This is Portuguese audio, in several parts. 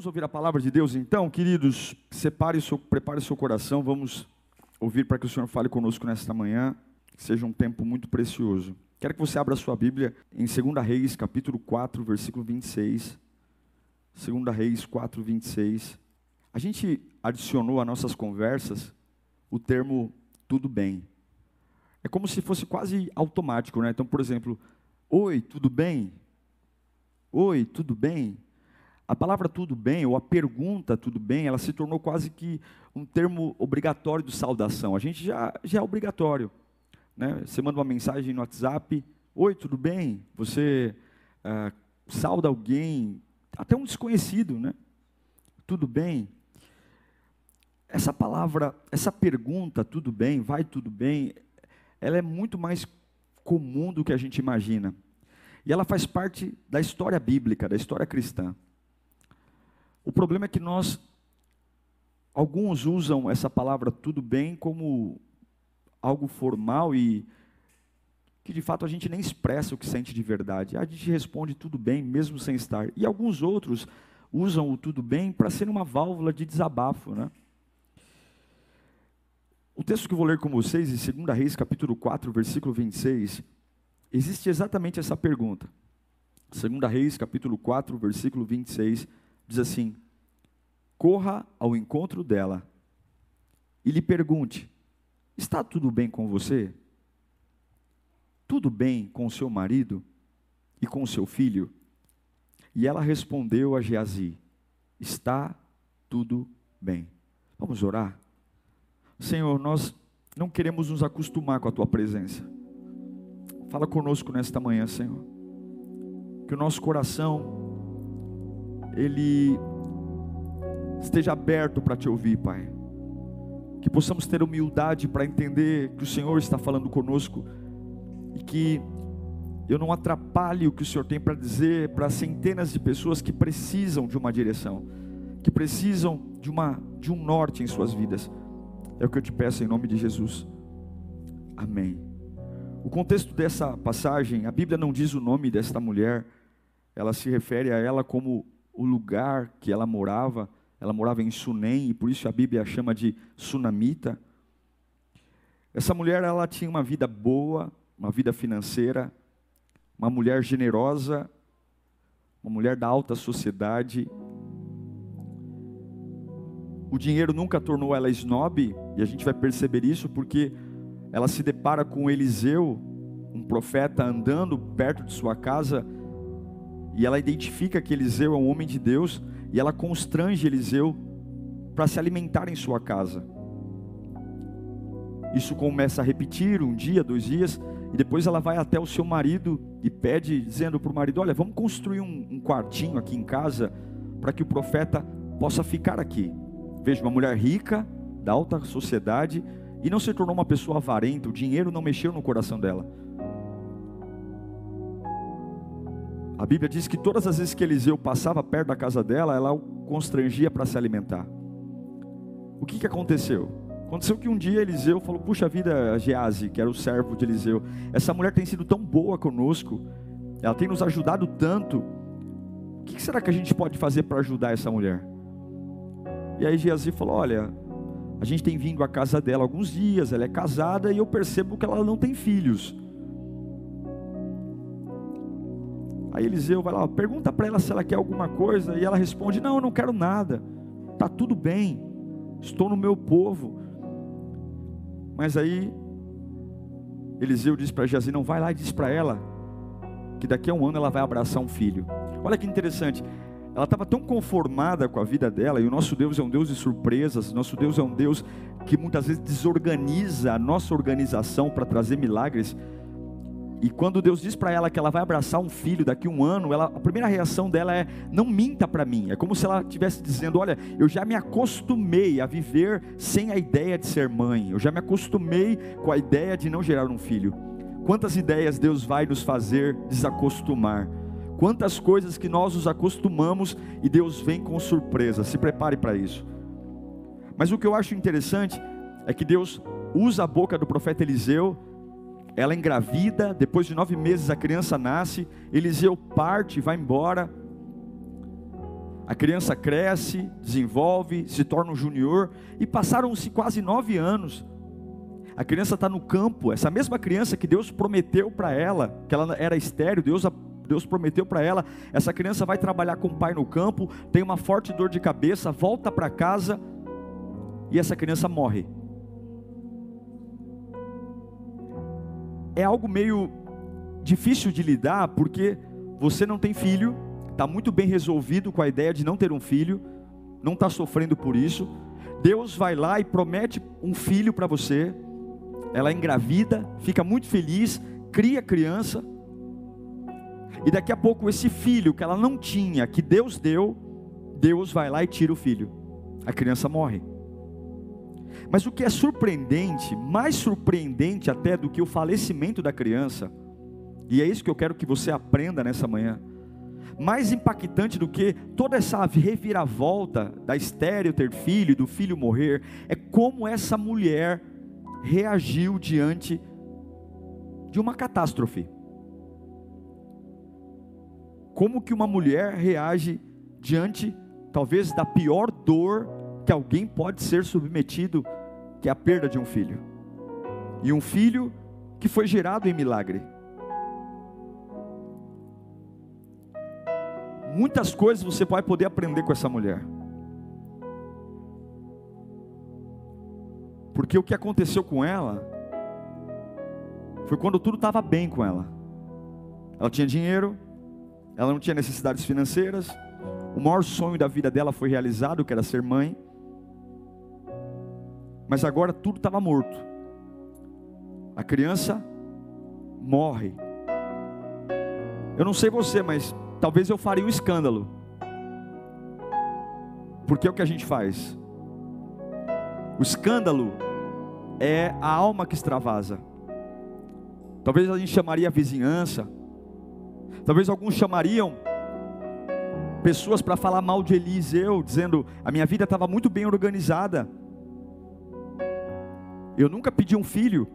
Vamos ouvir a palavra de Deus então, queridos. Separe o seu, prepare o seu coração. Vamos ouvir para que o Senhor fale conosco nesta manhã. Seja um tempo muito precioso. Quero que você abra a sua Bíblia em 2 Reis, capítulo 4, versículo 26. 2 Reis 4, 26. A gente adicionou a nossas conversas o termo tudo bem. É como se fosse quase automático, né? Então, por exemplo, oi, tudo bem? Oi, tudo bem? A palavra tudo bem, ou a pergunta tudo bem, ela se tornou quase que um termo obrigatório de saudação. A gente já, já é obrigatório. Né? Você manda uma mensagem no WhatsApp, oi, tudo bem? Você ah, sauda alguém, até um desconhecido, né? Tudo bem? Essa palavra, essa pergunta, tudo bem, vai tudo bem, ela é muito mais comum do que a gente imagina. E ela faz parte da história bíblica, da história cristã. O problema é que nós, alguns usam essa palavra tudo bem como algo formal e que de fato a gente nem expressa o que sente de verdade. A gente responde tudo bem, mesmo sem estar. E alguns outros usam o tudo bem para ser uma válvula de desabafo. Né? O texto que eu vou ler com vocês, em 2 Reis, capítulo 4, versículo 26, existe exatamente essa pergunta. 2 Reis, capítulo 4, versículo 26 diz assim: corra ao encontro dela e lhe pergunte: está tudo bem com você? Tudo bem com seu marido e com seu filho? E ela respondeu a Geazi: Está tudo bem. Vamos orar? Senhor, nós não queremos nos acostumar com a tua presença. Fala conosco nesta manhã, Senhor. Que o nosso coração ele esteja aberto para te ouvir, Pai. Que possamos ter humildade para entender que o Senhor está falando conosco e que eu não atrapalhe o que o Senhor tem para dizer para centenas de pessoas que precisam de uma direção, que precisam de, uma, de um norte em suas vidas. É o que eu te peço em nome de Jesus. Amém. O contexto dessa passagem, a Bíblia não diz o nome desta mulher, ela se refere a ela como o lugar que ela morava. Ela morava em Sunem, e por isso a Bíblia a chama de Sunamita. Essa mulher, ela tinha uma vida boa, uma vida financeira, uma mulher generosa, uma mulher da alta sociedade. O dinheiro nunca tornou ela snob, e a gente vai perceber isso porque ela se depara com Eliseu, um profeta andando perto de sua casa, e ela identifica que Eliseu é um homem de Deus e ela constrange Eliseu para se alimentar em sua casa. Isso começa a repetir um dia, dois dias, e depois ela vai até o seu marido e pede, dizendo para o marido: Olha, vamos construir um, um quartinho aqui em casa para que o profeta possa ficar aqui. Veja, uma mulher rica, da alta sociedade, e não se tornou uma pessoa avarenta, o dinheiro não mexeu no coração dela. A Bíblia diz que todas as vezes que Eliseu passava perto da casa dela, ela o constrangia para se alimentar. O que, que aconteceu? Aconteceu que um dia Eliseu falou: Puxa vida, Gease, que era o servo de Eliseu, essa mulher tem sido tão boa conosco, ela tem nos ajudado tanto. O que será que a gente pode fazer para ajudar essa mulher? E aí Geazi falou: Olha, a gente tem vindo à casa dela alguns dias, ela é casada e eu percebo que ela não tem filhos. Aí Eliseu vai lá, pergunta para ela se ela quer alguma coisa, e ela responde: Não, eu não quero nada, está tudo bem, estou no meu povo. Mas aí Eliseu diz para Geazi: Não, vai lá e diz para ela que daqui a um ano ela vai abraçar um filho. Olha que interessante, ela estava tão conformada com a vida dela, e o nosso Deus é um Deus de surpresas, nosso Deus é um Deus que muitas vezes desorganiza a nossa organização para trazer milagres E quando Deus diz para ela que ela vai abraçar um filho daqui a um ano, ela, a primeira reação dela é: não minta para mim. É como se ela estivesse dizendo: olha, eu já me acostumei a viver sem a ideia de ser mãe, eu já me acostumei com a ideia de não gerar um filho. Quantas ideias Deus vai nos fazer desacostumar? Quantas coisas que nós nos acostumamos e Deus vem com surpresa. Se prepare para isso. Mas o que eu acho interessante é que Deus usa a boca do profeta Eliseu ela engravida, depois de nove meses a criança nasce, Eliseu parte, vai embora, a criança cresce, desenvolve, se torna um junior, e passaram-se quase nove anos. A criança está no campo, essa mesma criança que Deus prometeu para ela, que ela era estéreo, Deus, Deus prometeu para ela, essa criança vai trabalhar com o pai no campo, tem uma forte dor de cabeça, volta para casa, e essa criança morre. É algo meio difícil de lidar, porque você não tem filho, está muito bem resolvido com a ideia de não ter um filho, não está sofrendo por isso. Deus vai lá e promete um filho para você, ela é engravida, fica muito feliz, cria criança, e daqui a pouco esse filho que ela não tinha, que Deus deu, Deus vai lá e tira o filho, a criança morre. Mas o que é surpreendente, mais surpreendente até do que o falecimento da criança, e é isso que eu quero que você aprenda nessa manhã, mais impactante do que toda essa reviravolta da estéreo ter filho, do filho morrer, é como essa mulher reagiu diante de uma catástrofe. Como que uma mulher reage diante, talvez, da pior dor que alguém pode ser submetido que é a perda de um filho. E um filho que foi gerado em milagre. Muitas coisas você vai poder aprender com essa mulher. Porque o que aconteceu com ela foi quando tudo estava bem com ela. Ela tinha dinheiro, ela não tinha necessidades financeiras, o maior sonho da vida dela foi realizado, que era ser mãe mas agora tudo estava morto. A criança morre. Eu não sei você, mas talvez eu faria um escândalo. Porque é o que a gente faz. O escândalo é a alma que extravasa. Talvez a gente chamaria a vizinhança. Talvez alguns chamariam pessoas para falar mal de Eliseu, dizendo: a minha vida estava muito bem organizada. Eu nunca pedi um filho.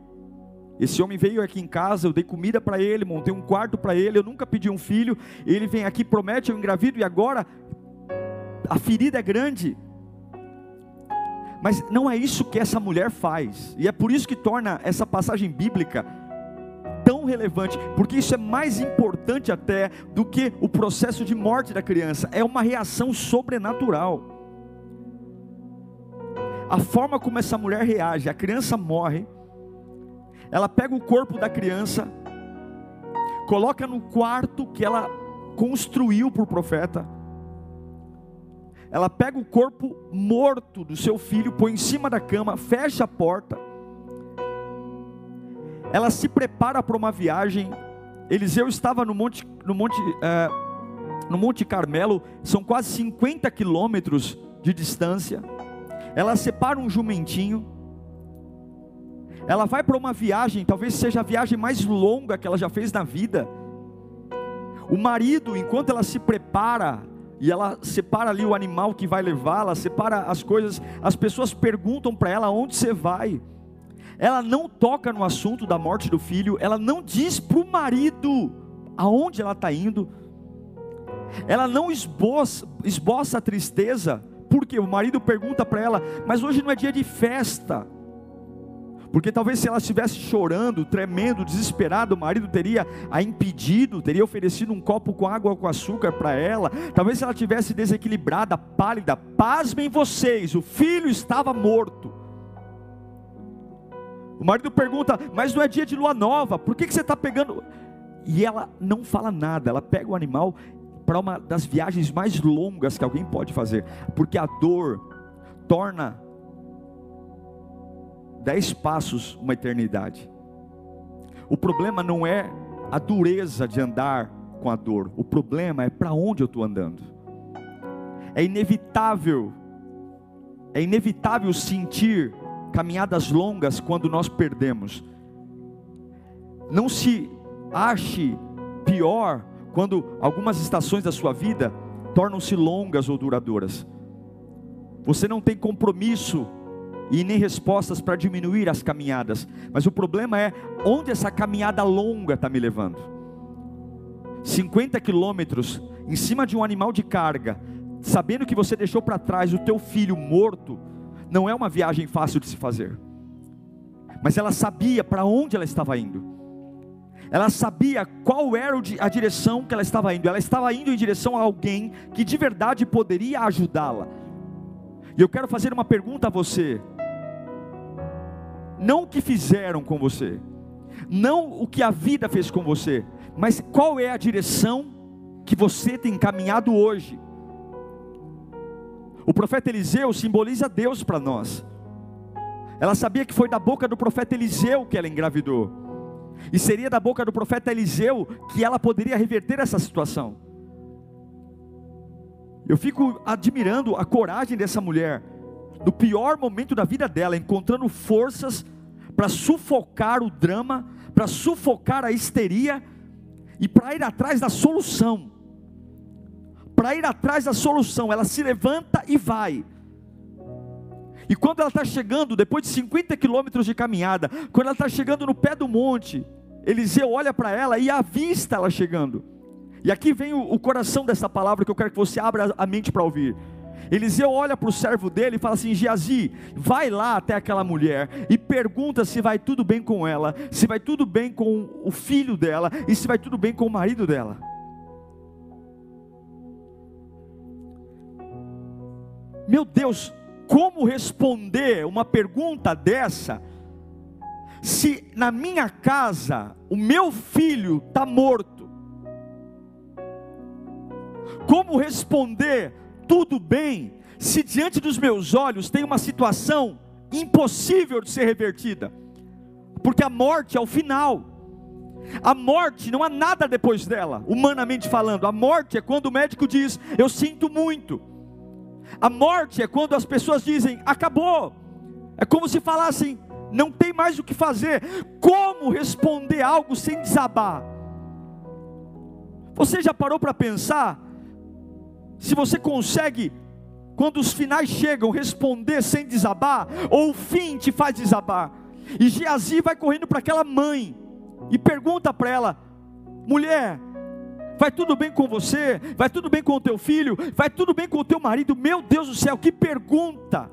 Esse homem veio aqui em casa, eu dei comida para ele, montei um quarto para ele, eu nunca pedi um filho. Ele vem aqui, promete, eu engravido e agora a ferida é grande. Mas não é isso que essa mulher faz. E é por isso que torna essa passagem bíblica tão relevante, porque isso é mais importante até do que o processo de morte da criança. É uma reação sobrenatural a forma como essa mulher reage, a criança morre, ela pega o corpo da criança, coloca no quarto que ela construiu para o profeta, ela pega o corpo morto do seu filho, põe em cima da cama, fecha a porta, ela se prepara para uma viagem. Eliseu estava no monte, no monte, é, no monte Carmelo, são quase 50 quilômetros de distância ela separa um jumentinho, ela vai para uma viagem, talvez seja a viagem mais longa que ela já fez na vida. O marido, enquanto ela se prepara, e ela separa ali o animal que vai levá-la, separa as coisas, as pessoas perguntam para ela onde você vai. Ela não toca no assunto da morte do filho, ela não diz para o marido aonde ela está indo, ela não esboça, esboça a tristeza, porque o marido pergunta para ela: Mas hoje não é dia de festa. Porque talvez se ela estivesse chorando, tremendo, desesperada, o marido teria a impedido, teria oferecido um copo com água ou com açúcar para ela. Talvez se ela tivesse desequilibrada, pálida, pasmem vocês, o filho estava morto. O marido pergunta, mas não é dia de lua nova, por que, que você está pegando? E ela não fala nada, ela pega o animal para uma das viagens mais longas que alguém pode fazer, porque a dor torna dez passos uma eternidade. O problema não é a dureza de andar com a dor, o problema é para onde eu estou andando. É inevitável, é inevitável sentir caminhadas longas quando nós perdemos. Não se ache pior quando algumas estações da sua vida tornam-se longas ou duradouras. Você não tem compromisso e nem respostas para diminuir as caminhadas, mas o problema é onde essa caminhada longa está me levando. 50 quilômetros em cima de um animal de carga, sabendo que você deixou para trás o teu filho morto, não é uma viagem fácil de se fazer. Mas ela sabia para onde ela estava indo. Ela sabia qual era a direção que ela estava indo. Ela estava indo em direção a alguém que de verdade poderia ajudá-la. E eu quero fazer uma pergunta a você. Não o que fizeram com você, não o que a vida fez com você, mas qual é a direção que você tem caminhado hoje. O profeta Eliseu simboliza Deus para nós. Ela sabia que foi da boca do profeta Eliseu que ela engravidou. E seria da boca do profeta Eliseu que ela poderia reverter essa situação. Eu fico admirando a coragem dessa mulher, no pior momento da vida dela, encontrando forças para sufocar o drama, para sufocar a histeria e para ir atrás da solução. Para ir atrás da solução, ela se levanta e vai. E quando ela está chegando, depois de 50 quilômetros de caminhada, quando ela está chegando no pé do monte, Eliseu olha para ela e avista ela chegando. E aqui vem o, o, coração dessa palavra que eu quero que você abra a mente para ouvir. Eliseu olha para o servo dele e fala assim: Geazi, vai lá até aquela mulher e pergunta se vai tudo bem com ela, se vai tudo bem com o filho dela e se vai tudo bem com o marido dela. Meu Deus, como responder uma pergunta dessa? Se na minha casa o meu filho está morto, como responder tudo bem se diante dos meus olhos tem uma situação impossível de ser revertida? Porque a morte é o final. A morte não há nada depois dela, humanamente falando. A morte é quando o médico diz: Eu sinto muito. A morte é quando as pessoas dizem: Acabou. É como se falassem: não tem mais o que fazer. Como responder algo sem desabar? Você já parou para pensar? Se você consegue, quando os finais chegam, responder sem desabar, ou o fim te faz desabar. E Geazi vai correndo para aquela mãe e pergunta para ela: mulher, vai tudo bem com você? Vai tudo bem com o teu filho? Vai tudo bem com o teu marido? Meu Deus do céu, que pergunta!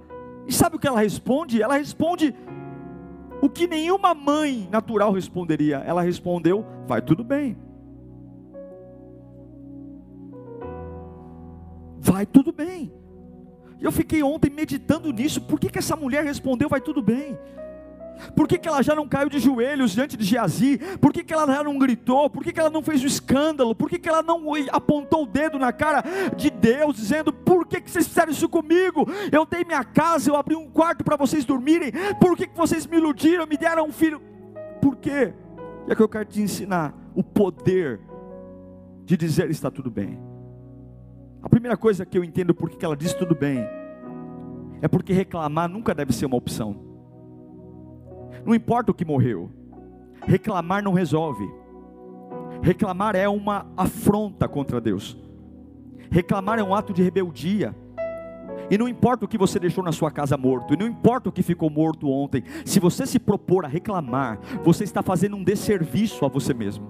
E sabe o que ela responde? Ela responde o que nenhuma mãe natural responderia. Ela respondeu: Vai tudo bem. Vai tudo bem. Eu fiquei ontem meditando nisso. Por que, que essa mulher respondeu: Vai tudo bem? Por que, que ela já não caiu de joelhos diante de Geazi? Por que, que ela já não gritou? Por que, que ela não fez o escândalo? Por que, que ela não apontou o dedo na cara de Deus, dizendo: Por que, que vocês fizeram isso comigo? Eu dei minha casa, eu abri um quarto para vocês dormirem. Por que, que vocês me iludiram, me deram um filho? Por quê? E é que eu quero te ensinar o poder de dizer está tudo bem. A primeira coisa que eu entendo por que ela diz tudo bem é porque reclamar nunca deve ser uma opção. Não importa o que morreu, reclamar não resolve. Reclamar é uma afronta contra Deus. Reclamar é um ato de rebeldia. E não importa o que você deixou na sua casa morto, e não importa o que ficou morto ontem, se você se propor a reclamar, você está fazendo um desserviço a você mesmo.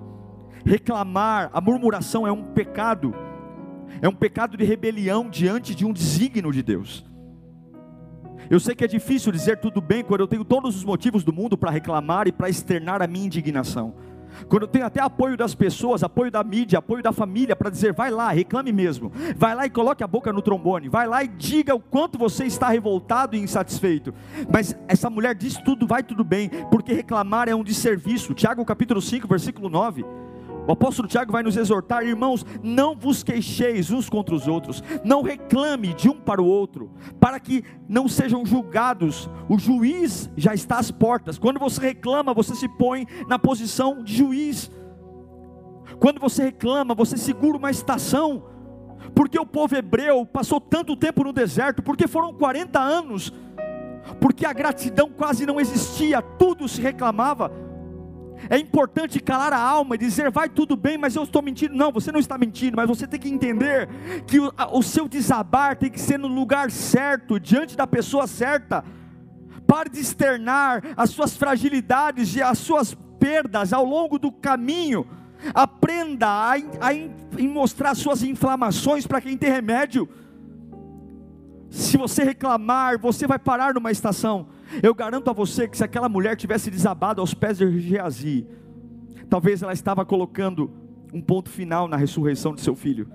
Reclamar, a murmuração é um pecado, é um pecado de rebelião diante de um desígnio de Deus. Eu sei que é difícil dizer tudo bem quando eu tenho todos os motivos do mundo para reclamar e para externar a minha indignação. Quando eu tenho até apoio das pessoas, apoio da mídia, apoio da família para dizer, vai lá, reclame mesmo. Vai lá e coloque a boca no trombone. Vai lá e diga o quanto você está revoltado e insatisfeito. Mas essa mulher diz tudo, vai tudo bem, porque reclamar é um desserviço. Tiago capítulo 5, versículo 9. O apóstolo Tiago vai nos exortar, irmãos, não vos queixeis uns contra os outros, não reclame de um para o outro, para que não sejam julgados. O juiz já está às portas. Quando você reclama, você se põe na posição de juiz. Quando você reclama, você segura uma estação. Porque o povo hebreu passou tanto tempo no deserto? Porque foram 40 anos. Porque a gratidão quase não existia, tudo se reclamava. É importante calar a alma e dizer, vai tudo bem, mas eu estou mentindo. Não, você não está mentindo, mas você tem que entender que o, o seu desabar tem que ser no lugar certo, diante da pessoa certa. Pare de externar as suas fragilidades e as suas perdas ao longo do caminho. Aprenda a, a, a mostrar suas inflamações para quem tem remédio. Se você reclamar, você vai parar numa estação. Eu garanto a você que se aquela mulher tivesse desabado aos pés de Geazi, talvez ela estava colocando um ponto final na ressurreição de seu filho.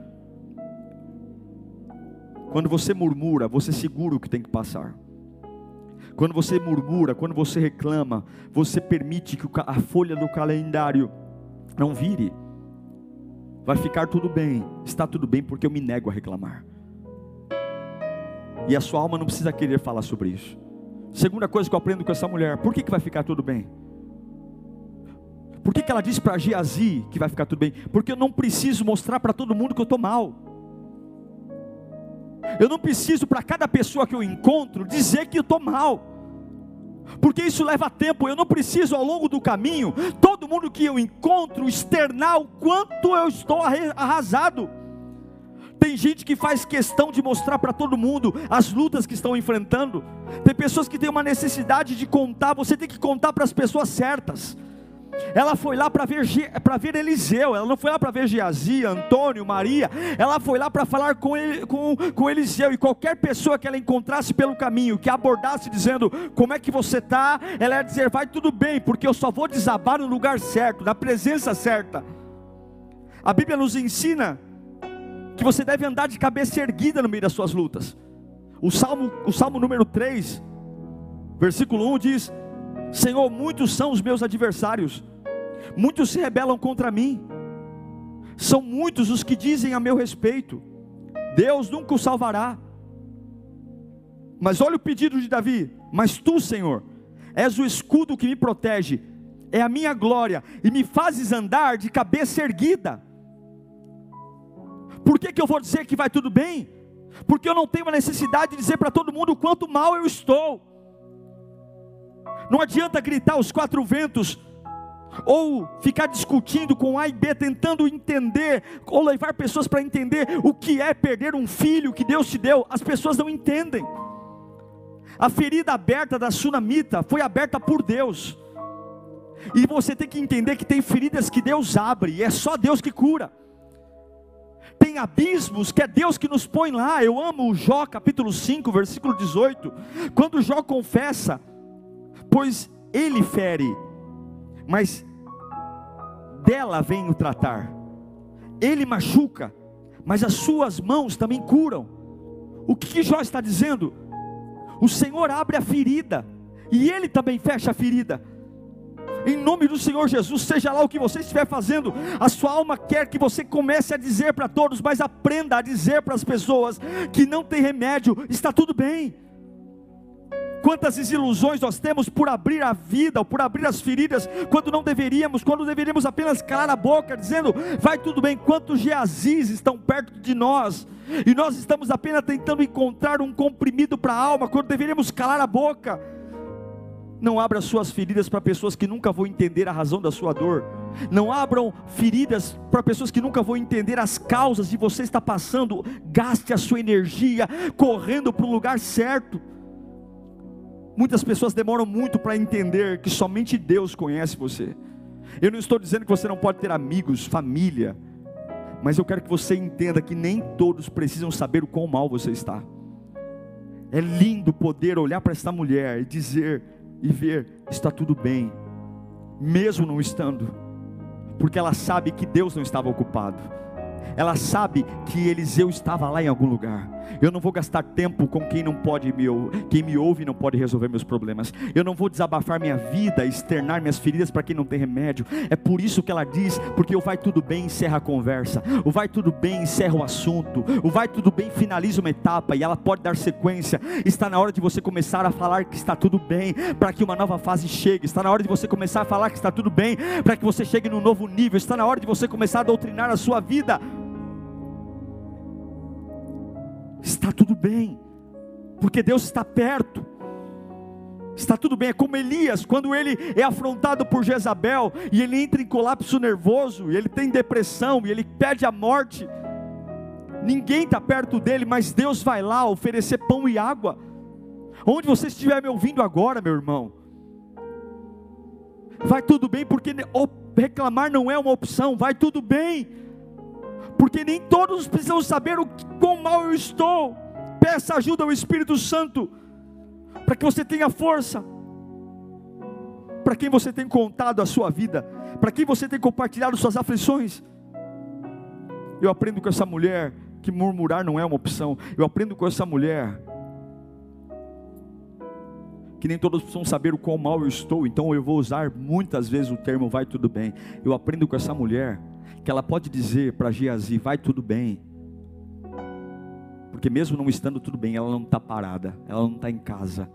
Quando você murmura, você segura o que tem que passar. Quando você murmura, quando você reclama, você permite que a folha do calendário não vire. Vai ficar tudo bem, está tudo bem porque eu me nego a reclamar. E a sua alma não precisa querer falar sobre isso. Segunda coisa que eu aprendo com essa mulher: por que, que vai ficar tudo bem? Por que, que ela disse para Geazi que vai ficar tudo bem? Porque eu não preciso mostrar para todo mundo que eu estou mal. Eu não preciso para cada pessoa que eu encontro dizer que eu estou mal. Porque isso leva tempo, eu não preciso ao longo do caminho, todo mundo que eu encontro, externar o quanto eu estou arrasado. Tem gente que faz questão de mostrar para todo mundo as lutas que estão enfrentando. Tem pessoas que têm uma necessidade de contar, você tem que contar para as pessoas certas. Ela foi lá para ver, para ver Eliseu, ela não foi lá para ver Geazi, Antônio, Maria, ela foi lá para falar com, ele, com, com Eliseu, e qualquer pessoa que ela encontrasse pelo caminho, que abordasse dizendo, como é que você está, ela ia dizer, vai tudo bem, porque eu só vou desabar no lugar certo, na presença certa. A Bíblia nos ensina que você deve andar de cabeça erguida no meio das suas lutas. O Salmo, o Salmo número 3, versículo 1 diz: Senhor, muitos são os meus adversários, muitos se rebelam contra mim, são muitos os que dizem a meu respeito, Deus nunca o salvará. Mas olha o pedido de Davi: Mas tu, Senhor, és o escudo que me protege, é a minha glória, e me fazes andar de cabeça erguida. Por que, que eu vou dizer que vai tudo bem? Porque eu não tenho a necessidade de dizer para todo mundo o quanto mal eu estou. Não adianta gritar os quatro ventos, ou ficar discutindo com A e B, tentando entender, ou levar pessoas para entender o que é perder um filho que Deus te deu. As pessoas não entendem. A ferida aberta da sunamita foi aberta por Deus. E você tem que entender que tem feridas que Deus abre, e é só Deus que cura tem abismos que é Deus que nos põe lá. Eu amo Jó capítulo 5, versículo 18. Quando Jó confessa, pois ele fere, mas dela vem o tratar. Ele machuca, mas as suas mãos também curam. O que, que Jó está dizendo? O Senhor abre a ferida, e ele também fecha a ferida em nome do Senhor Jesus, seja lá o que você estiver fazendo, a sua alma quer que você comece a dizer para todos, mas aprenda a dizer para as pessoas que não tem remédio, está tudo bem. Quantas desilusões nós temos por abrir a vida, ou por abrir as feridas, quando não deveríamos, quando deveríamos apenas calar a boca, dizendo, vai tudo bem. Quantos Geazis estão perto de nós, e nós estamos apenas tentando encontrar um comprimido para a alma, quando deveríamos calar a boca. Não abra suas feridas para pessoas que nunca vão entender a razão da sua dor. Não abram feridas para pessoas que nunca vão entender as causas de você estar passando. Gaste a sua energia correndo para o lugar certo. Muitas pessoas demoram muito para entender que somente Deus conhece você. Eu não estou dizendo que você não pode ter amigos, família, mas eu quero que você entenda que nem todos precisam saber o quão mal você está. É lindo poder olhar para esta mulher e dizer: e ver está tudo bem, mesmo não estando, porque ela sabe que Deus não estava ocupado. ela sabe que Eliseu estava lá em algum lugar. Eu não vou gastar tempo com quem não pode me quem me ouve não pode resolver meus problemas. Eu não vou desabafar minha vida, externar minhas feridas para quem não tem remédio. É por isso que ela diz, porque o vai tudo bem encerra a conversa. O vai tudo bem encerra o assunto. O vai tudo bem finaliza uma etapa e ela pode dar sequência. Está na hora de você começar a falar que está tudo bem, para que uma nova fase chegue. Está na hora de você começar a falar que está tudo bem, para que você chegue num novo nível. Está na hora de você começar a doutrinar a sua vida. Está tudo bem, porque Deus está perto. Está tudo bem, é como Elias, quando ele é afrontado por Jezabel e ele entra em colapso nervoso, e ele tem depressão e ele pede a morte. Ninguém está perto dele, mas Deus vai lá oferecer pão e água. Onde você estiver me ouvindo agora, meu irmão, vai tudo bem, porque reclamar não é uma opção, vai tudo bem porque nem todos precisam saber o quão mal eu estou. Peça ajuda ao Espírito Santo, para que você tenha força. Para quem você tem contado a sua vida, para quem você tem compartilhado suas aflições. Eu aprendo com essa mulher que murmurar não é uma opção. Eu aprendo com essa mulher que nem todos precisam saber o quão mal eu estou, então eu vou usar muitas vezes o termo vai tudo bem. Eu aprendo com essa mulher que ela pode dizer para Geazi: vai tudo bem, porque mesmo não estando tudo bem, ela não está parada, ela não está em casa,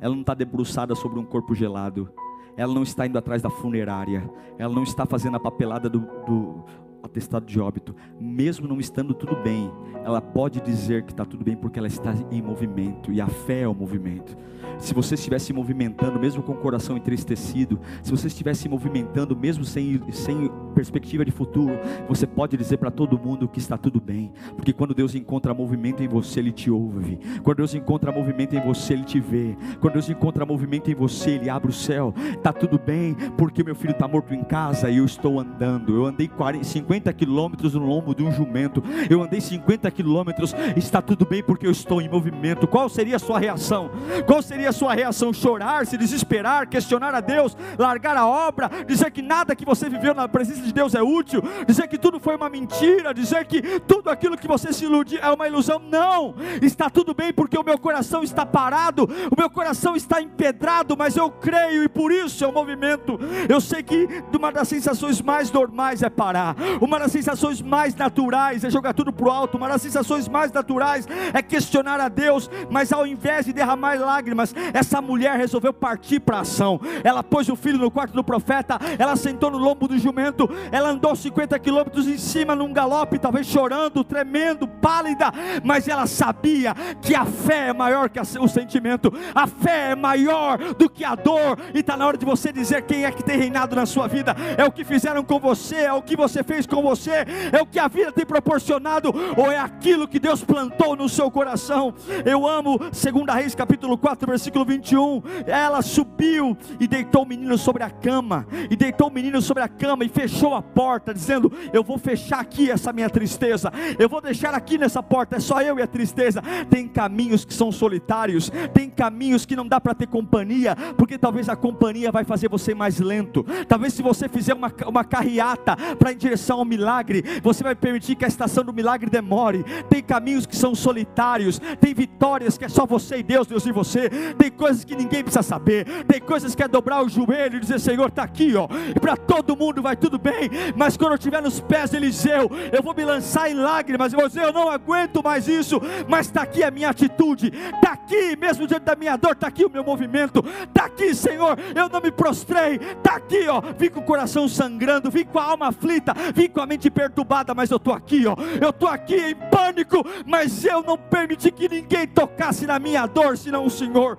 ela não está debruçada sobre um corpo gelado, ela não está indo atrás da funerária, ela não está fazendo a papelada do, do atestado de óbito, mesmo não estando tudo bem, ela pode dizer que está tudo bem porque ela está em movimento, e a fé é o movimento. Se você estivesse se movimentando, mesmo com o coração entristecido, se você estivesse se movimentando, mesmo sem, sem perspectiva de futuro, você pode dizer para todo mundo que está tudo bem, porque quando Deus encontra movimento em você, Ele te ouve, quando Deus encontra movimento em você, Ele te vê, quando Deus encontra movimento em você, Ele abre o céu, está tudo bem, porque meu filho está morto em casa e eu estou andando, eu andei 40, 50 quilômetros no lombo de um jumento, eu andei 50 quilômetros, está tudo bem porque eu estou em movimento, qual seria a sua reação? Qual seria a sua reação? Chorar, se desesperar, questionar a Deus, largar a obra, dizer que nada que você viveu na presença de Deus é útil, dizer que tudo foi uma mentira, dizer que tudo aquilo que você se iludiu é uma ilusão. Não, está tudo bem porque o meu coração está parado, o meu coração está empedrado, mas eu creio e por isso é o movimento. Eu sei que uma das sensações mais normais é parar, uma das sensações mais naturais é jogar tudo para o alto, uma das sensações mais naturais é questionar a Deus, mas ao invés de derramar lágrimas, essa mulher resolveu partir para ação. Ela pôs o filho no quarto do profeta, ela sentou no lombo do jumento, ela andou 50 quilômetros em cima num galope, talvez chorando, tremendo, pálida, mas ela sabia que a fé é maior que o sentimento, a fé é maior do que a dor, e está na hora de você dizer quem é que tem reinado na sua vida: é o que fizeram com você, é o que você fez com você, é o que a vida tem proporcionado, ou é aquilo que Deus plantou no seu coração. Eu amo 2 Reis capítulo 4, versículo versículo 21, ela subiu e deitou o menino sobre a cama, e deitou o menino sobre a cama e fechou a porta, dizendo: Eu vou fechar aqui essa minha tristeza, eu vou deixar aqui nessa porta, é só eu e a tristeza. Tem caminhos que são solitários, tem caminhos que não dá para ter companhia, porque talvez a companhia vai fazer você mais lento. Talvez se você fizer uma, uma carreata para em direção ao milagre, você vai permitir que a estação do milagre demore. Tem caminhos que são solitários, tem vitórias que é só você e Deus, Deus e você tem coisas que ninguém precisa saber, tem coisas que é dobrar o joelho e dizer: Senhor, está aqui, ó, e para todo mundo vai tudo bem, mas quando eu estiver nos pés de Eliseu, eu vou me lançar em lágrimas, eu vou dizer: Eu não aguento mais isso, mas está aqui a minha atitude, está aqui, mesmo diante da minha dor, está aqui o meu movimento, está aqui, Senhor, eu não me prostrei, está aqui, ó, vim com o coração sangrando, vim com a alma aflita, vim com a mente perturbada, mas eu estou aqui, ó, eu estou aqui em pânico, mas eu não permiti que ninguém tocasse na minha dor, senão o Senhor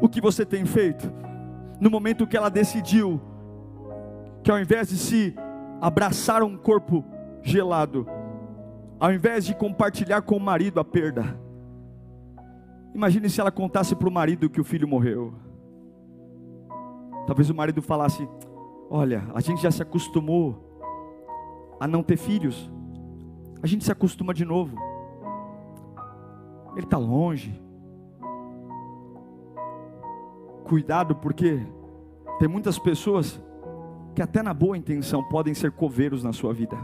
o que você tem feito. No momento que ela decidiu que ao invés de se abraçar um corpo gelado, ao invés de compartilhar com o marido a perda, imagine se ela contasse para o marido que o filho morreu. Talvez o marido falasse: Olha, a gente já se acostumou a não ter filhos, a gente se acostuma de novo. Ele está longe, Cuidado, porque tem muitas pessoas que, até na boa intenção, podem ser coveiros na sua vida.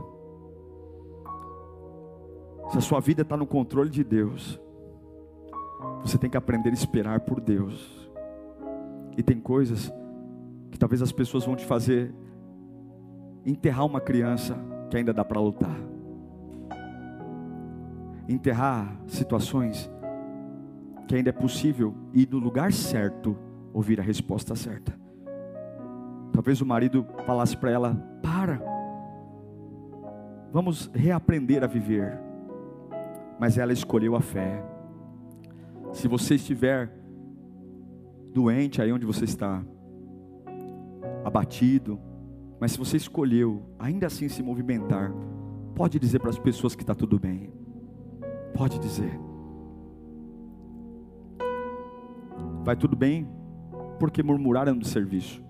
Se a sua vida está no controle de Deus, você tem que aprender a esperar por Deus. E tem coisas que talvez as pessoas vão te fazer enterrar uma criança que ainda dá para lutar. Enterrar situações que ainda é possível ir no lugar certo ouvir a resposta certa. Talvez o marido falasse para ela: "Para. Vamos reaprender a viver". Mas ela escolheu a fé. Se você estiver doente aí onde você está, abatido, mas se você escolheu ainda assim se movimentar, pode dizer para as pessoas que está tudo bem. Pode dizer. Vai tudo bem porque murmuraram do serviço.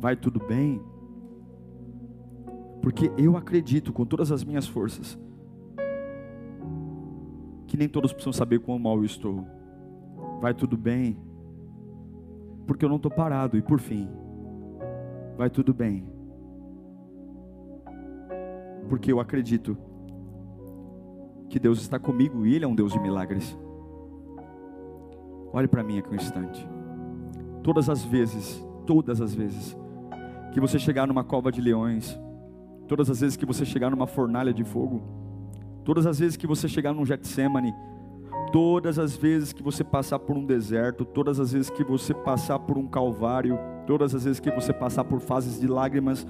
Vai tudo bem porque eu acredito com todas as minhas forças que nem todos precisam saber quão mal eu estou. Vai tudo bem porque eu não estou parado. E por fim, vai tudo bem. Porque eu acredito que Deus está comigo e Ele é um Deus de milagres. Olhe para mim aqui um instante. Todas as vezes, todas as vezes, que você chegar numa cova de leões, todas as vezes que você chegar numa fornalha de fogo, todas as vezes que você chegar num Getsemane, todas as vezes que você passar por um deserto, todas as vezes que você passar por um calvário, todas as vezes que você passar por fases de lágrimas,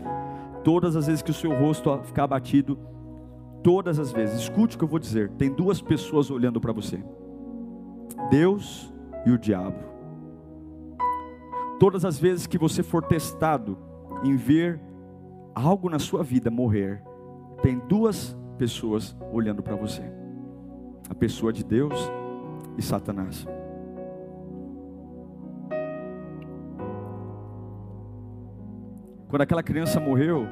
todas as vezes que o seu rosto ficar abatido, todas as vezes, escute o que eu vou dizer, tem duas pessoas olhando para você: Deus e o diabo. Todas as vezes que você for testado em ver algo na sua vida morrer, tem duas pessoas olhando para você: a pessoa de Deus e Satanás. Quando aquela criança morreu,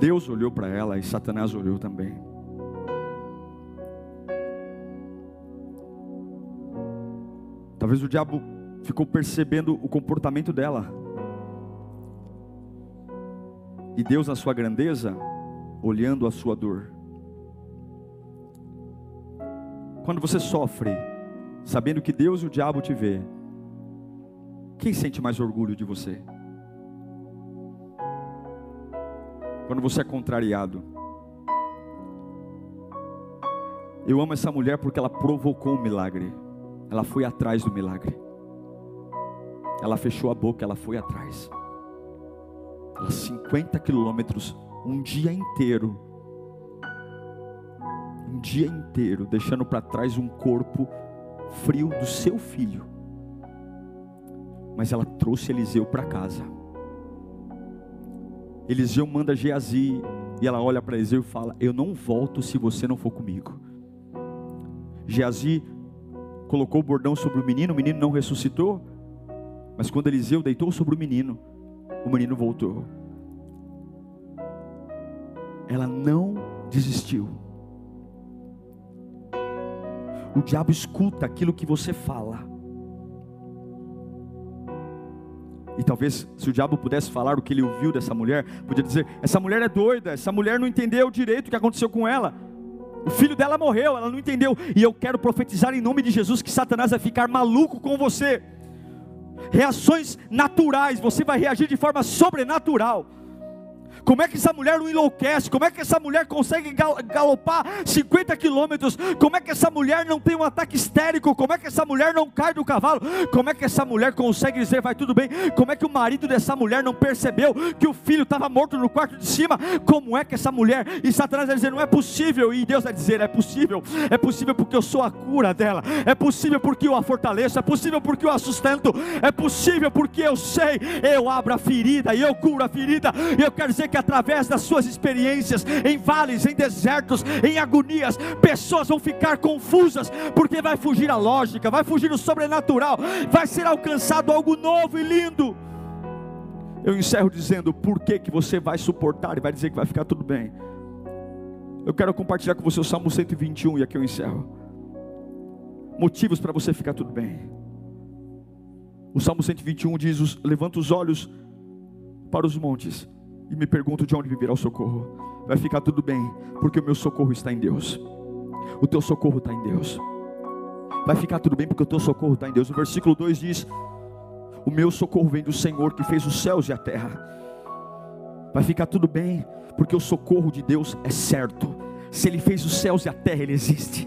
Deus olhou para ela e Satanás olhou também. Talvez o diabo ficou percebendo o comportamento dela. E Deus, na sua grandeza, olhando a sua dor. Quando você sofre, sabendo que Deus e o diabo te vê, quem sente mais orgulho de você? Quando você é contrariado. Eu amo essa mulher porque ela provocou um milagre. Ela foi atrás do milagre. Ela fechou a boca, ela foi atrás. Ela 50 quilômetros, um dia inteiro. Um dia inteiro, deixando para trás um corpo frio do seu filho. Mas ela trouxe Eliseu para casa. Eliseu manda Geazi e ela olha para Eliseu e fala: Eu não volto se você não for comigo. Geazi colocou o bordão sobre o menino, o menino não ressuscitou, mas quando Eliseu deitou sobre o menino, o menino voltou. Ela não desistiu. O diabo escuta aquilo que você fala. E talvez, se o diabo pudesse falar o que ele ouviu dessa mulher, podia dizer: essa mulher é doida, essa mulher não entendeu direito o que aconteceu com ela. O filho dela morreu, ela não entendeu. E eu quero profetizar em nome de Jesus que Satanás vai ficar maluco com você. Reações naturais, você vai reagir de forma sobrenatural. Como é que essa mulher não enlouquece? Como é que essa mulher consegue galopar 50 quilômetros? Como é que essa mulher não tem um ataque histérico? Como é que essa mulher não cai do cavalo? Como é que essa mulher consegue dizer vai tudo bem? Como é que o marido dessa mulher não percebeu que o filho estava morto no quarto de cima? Como é que essa mulher e Satanás vai dizer não é possível e Deus vai dizer é possível? É possível porque eu sou a cura dela. É possível porque eu a fortaleço. É possível porque eu a sustento. É possível porque eu sei eu abro a ferida e eu curo a ferida. E eu quero dizer que através das suas experiências em vales, em desertos, em agonias, pessoas vão ficar confusas, porque vai fugir a lógica, vai fugir o sobrenatural, vai ser alcançado algo novo e lindo. Eu encerro dizendo por que, que você vai suportar e vai dizer que vai ficar tudo bem. Eu quero compartilhar com você o Salmo 121 e aqui eu encerro. Motivos para você ficar tudo bem. O Salmo 121 diz: Levanta os olhos para os montes e me pergunto de onde virá o socorro. vai ficar tudo bem, porque o meu socorro está em Deus. O teu socorro está em Deus. Vai ficar tudo bem, porque o teu socorro está em Deus. O versículo 2 diz: O meu socorro vem do Senhor que fez os céus e a terra. Vai ficar tudo bem, porque o socorro de Deus é certo. Se Ele fez os céus e a terra, Ele existe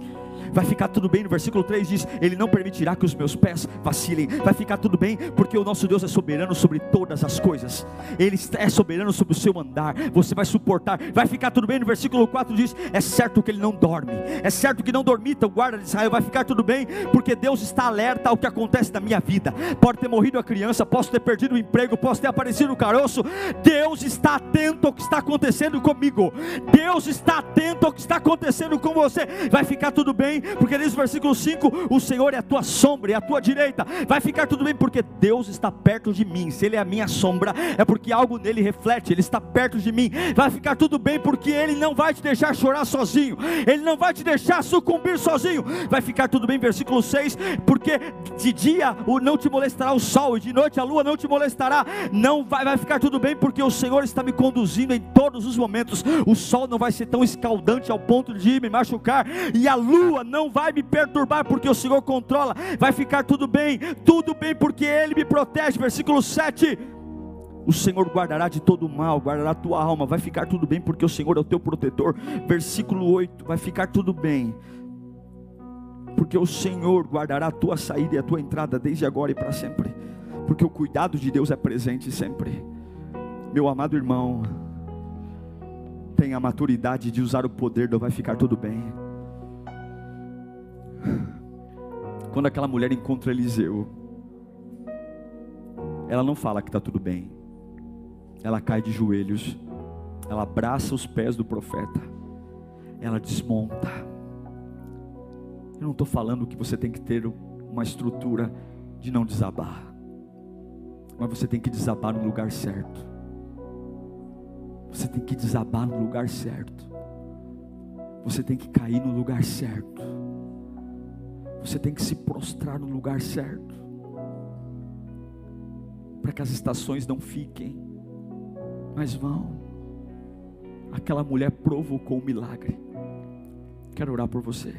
vai ficar tudo bem. No versículo 3 diz: Ele não permitirá que os meus pés vacilem. Vai ficar tudo bem, porque o nosso Deus é soberano sobre todas as coisas. Ele é soberano sobre o seu andar. Você vai suportar. Vai ficar tudo bem. No versículo 4 diz: É certo que ele não dorme. É certo que não dormita o guarda de Israel. Vai ficar tudo bem, porque Deus está alerta ao que acontece na minha vida. Pode ter morrido a criança, posso ter perdido o emprego, posso ter aparecido o caroço. Deus está atento ao que está acontecendo comigo. Deus está atento ao que está acontecendo com você. Vai ficar tudo bem, porque diz no versículo 5: O Senhor é a tua sombra e a tua direita. Vai ficar tudo bem, porque Deus está perto de mim. Se Ele é a minha sombra, é porque algo nele reflete, Ele está perto de mim. Vai ficar tudo bem, porque Ele não vai te deixar chorar sozinho, Ele não vai te deixar sucumbir sozinho. Vai ficar tudo bem, versículo 6: Porque de dia não te molestará o sol, e de noite a lua não te molestará. Não vai, vai ficar tudo bem, porque o Senhor está me conduzindo em todos os momentos. O sol não vai ser tão escaldante ao ponto de me machucar, e a lua não vai me perturbar, porque o Senhor controla, vai ficar tudo bem, tudo bem, porque Ele me protege. Versículo 7. O Senhor guardará de todo mal, guardará a tua alma, vai ficar tudo bem, porque o Senhor é o teu protetor. Versículo 8: vai ficar tudo bem, porque o Senhor guardará a tua saída e a tua entrada desde agora e para sempre, porque o cuidado de Deus é presente sempre. Meu amado irmão, tenha a maturidade de usar o poder do vai ficar tudo bem. Quando aquela mulher encontra Eliseu, ela não fala que está tudo bem, ela cai de joelhos, ela abraça os pés do profeta, ela desmonta. Eu não estou falando que você tem que ter uma estrutura de não desabar, mas você tem que desabar no lugar certo. Você tem que desabar no lugar certo. Você tem que cair no lugar certo. Você tem que se prostrar no lugar certo. Para que as estações não fiquem, mas vão. Aquela mulher provocou um milagre. Quero orar por você.